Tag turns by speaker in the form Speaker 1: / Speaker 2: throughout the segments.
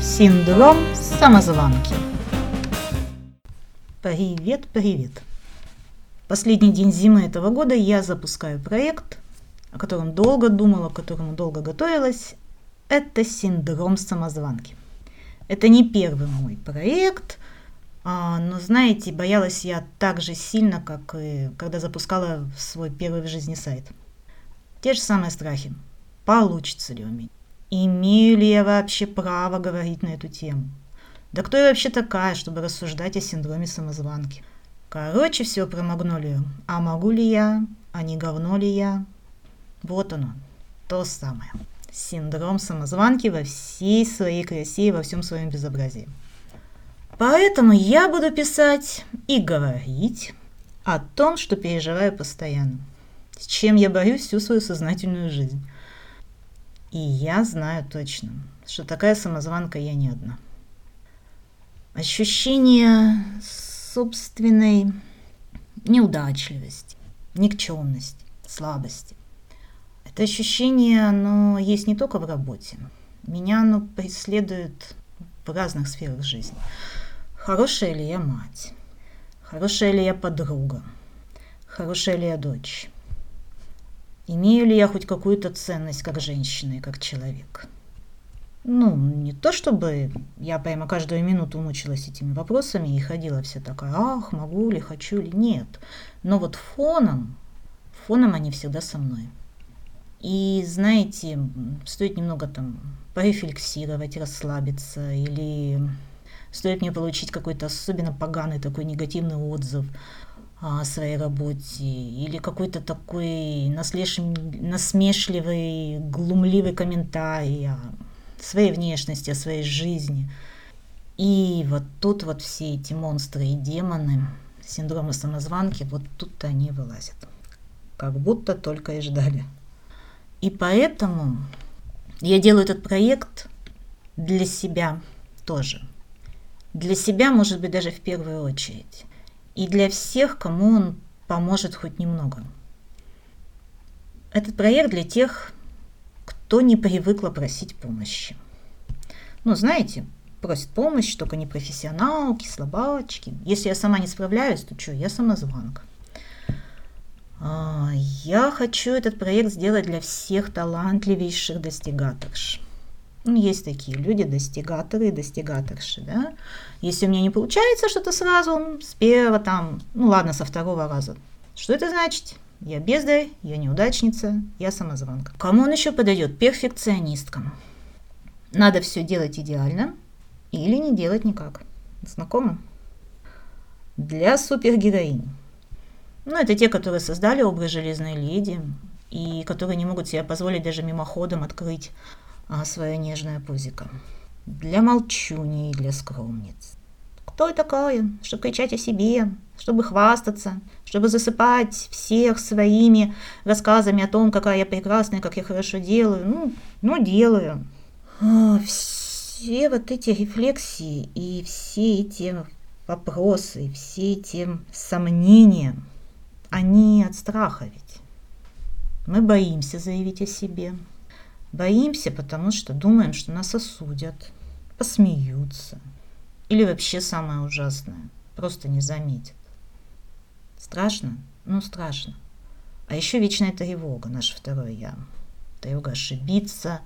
Speaker 1: Синдром самозванки. Привет, привет. Последний день зимы этого года я запускаю проект, о котором долго думала, к которому долго готовилась. Это синдром самозванки. Это не первый мой проект, а, но, знаете, боялась я так же сильно, как и когда запускала свой первый в жизни сайт. Те же самые страхи. Получится ли у меня? Имею ли я вообще право говорить на эту тему? Да кто я вообще такая, чтобы рассуждать о синдроме самозванки? Короче, все про Магнолию. А могу ли я? А не говно ли я? Вот оно, то самое. Синдром самозванки во всей своей красе и во всем своем безобразии. Поэтому я буду писать и говорить о том, что переживаю постоянно, с чем я борюсь всю свою сознательную жизнь. И я знаю точно, что такая самозванка я не одна. Ощущение собственной неудачливости, никчемности, слабости. Это ощущение, оно есть не только в работе. Меня оно преследует в разных сферах жизни. Хорошая ли я мать? Хорошая ли я подруга? Хорошая ли я дочь? Имею ли я хоть какую-то ценность как женщина и как человек? Ну, не то чтобы я прямо каждую минуту мучилась этими вопросами и ходила вся такая, ах, могу ли, хочу ли, нет. Но вот фоном, фоном они всегда со мной. И знаете, стоит немного там порефлексировать, расслабиться, или стоит мне получить какой-то особенно поганый такой негативный отзыв, о своей работе, или какой-то такой насмешливый, глумливый комментарий о своей внешности, о своей жизни. И вот тут вот все эти монстры и демоны, синдромы самозванки, вот тут они вылазят. Как будто только и ждали. И поэтому я делаю этот проект для себя тоже. Для себя, может быть, даже в первую очередь и для всех, кому он поможет хоть немного. Этот проект для тех, кто не привыкла просить помощи. Ну, знаете, просит помощь только не профессионалки, слабачки. Если я сама не справляюсь, то что, я самозванка. А, я хочу этот проект сделать для всех талантливейших достигаторш. Ну, есть такие люди, достигаторы и достигаторши, да. Если у меня не получается что-то сразу, с первого там, ну ладно, со второго раза. Что это значит? Я бездарь, я неудачница, я самозванка. Кому он еще подойдет? Перфекционисткам. Надо все делать идеально или не делать никак. Знакомо? Для супергероинь. Ну, это те, которые создали образ железной леди и которые не могут себе позволить даже мимоходом открыть свое нежное пузико. Для молчуней и для скромниц. Кто я такая, чтобы кричать о себе, чтобы хвастаться, чтобы засыпать всех своими рассказами о том, какая я прекрасная, как я хорошо делаю. Ну, ну делаю. А, все вот эти рефлексии и все эти вопросы, все эти сомнения, они от страха ведь. Мы боимся заявить о себе, Боимся, потому что думаем, что нас осудят, посмеются. Или вообще самое ужасное, просто не заметят. Страшно? Ну, страшно. А еще вечная тревога, наше второе я. Тревога ошибиться,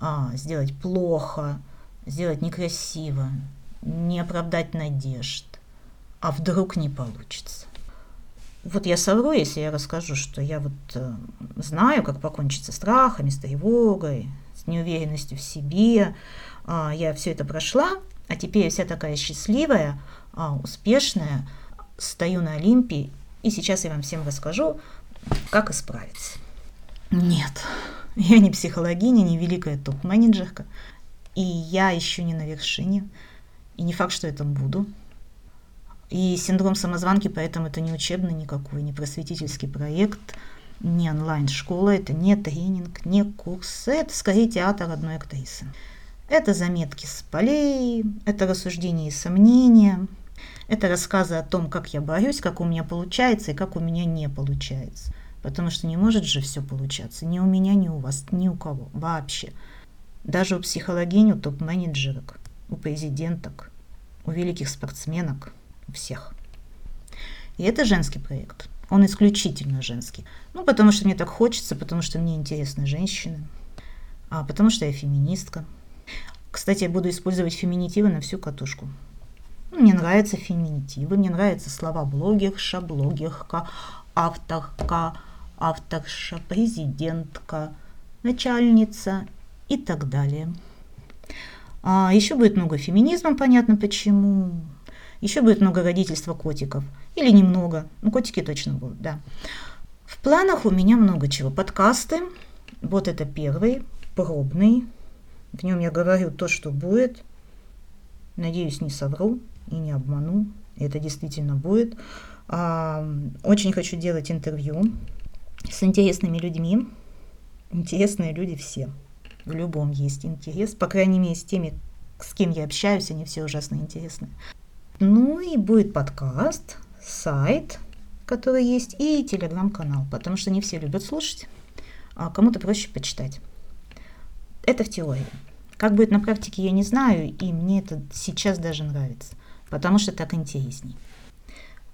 Speaker 1: а, сделать плохо, сделать некрасиво, не оправдать надежд. А вдруг не получится? Вот я совру, если я расскажу, что я вот э, знаю, как покончить со страхами, с тревогой, с неуверенностью в себе. Э, я все это прошла, а теперь я вся такая счастливая, э, успешная, стою на Олимпе, и сейчас я вам всем расскажу, как исправиться. Нет, я не психологиня, не великая топ-менеджерка, и я еще не на вершине, и не факт, что это буду. И синдром самозванки, поэтому это не учебный никакой, не просветительский проект, не онлайн-школа, это не тренинг, не курс, это скорее театр одной актрисы. Это заметки с полей, это рассуждения и сомнения, это рассказы о том, как я борюсь, как у меня получается и как у меня не получается. Потому что не может же все получаться ни у меня, ни у вас, ни у кого вообще. Даже у психологинь, у топ-менеджерок у президенток, у великих спортсменок, всех. И это женский проект. Он исключительно женский. Ну, потому что мне так хочется, потому что мне интересны женщины, а потому что я феминистка. Кстати, я буду использовать феминитивы на всю катушку. Мне нравятся феминитивы, мне нравятся слова блогерша, блогерка, авторка, авторша, президентка, начальница и так далее. А еще будет много феминизма, понятно почему. Еще будет много родительства котиков. Или немного. Ну, котики точно будут, да. В планах у меня много чего. Подкасты. Вот это первый, пробный. В нем я говорю то, что будет. Надеюсь, не совру и не обману. Это действительно будет. А, очень хочу делать интервью с интересными людьми. Интересные люди все. В любом есть интерес. По крайней мере, с теми, с кем я общаюсь, они все ужасно интересны. Ну и будет подкаст, сайт, который есть, и телеграм-канал, потому что не все любят слушать, а кому-то проще почитать. Это в теории. Как будет на практике, я не знаю, и мне это сейчас даже нравится, потому что так интересней.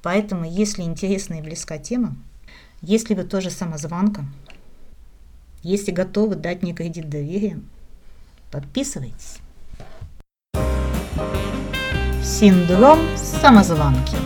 Speaker 1: Поэтому, если интересна и близка тема, если вы тоже самозванка, если готовы дать мне кредит доверия, подписывайтесь. Синдром самозванки.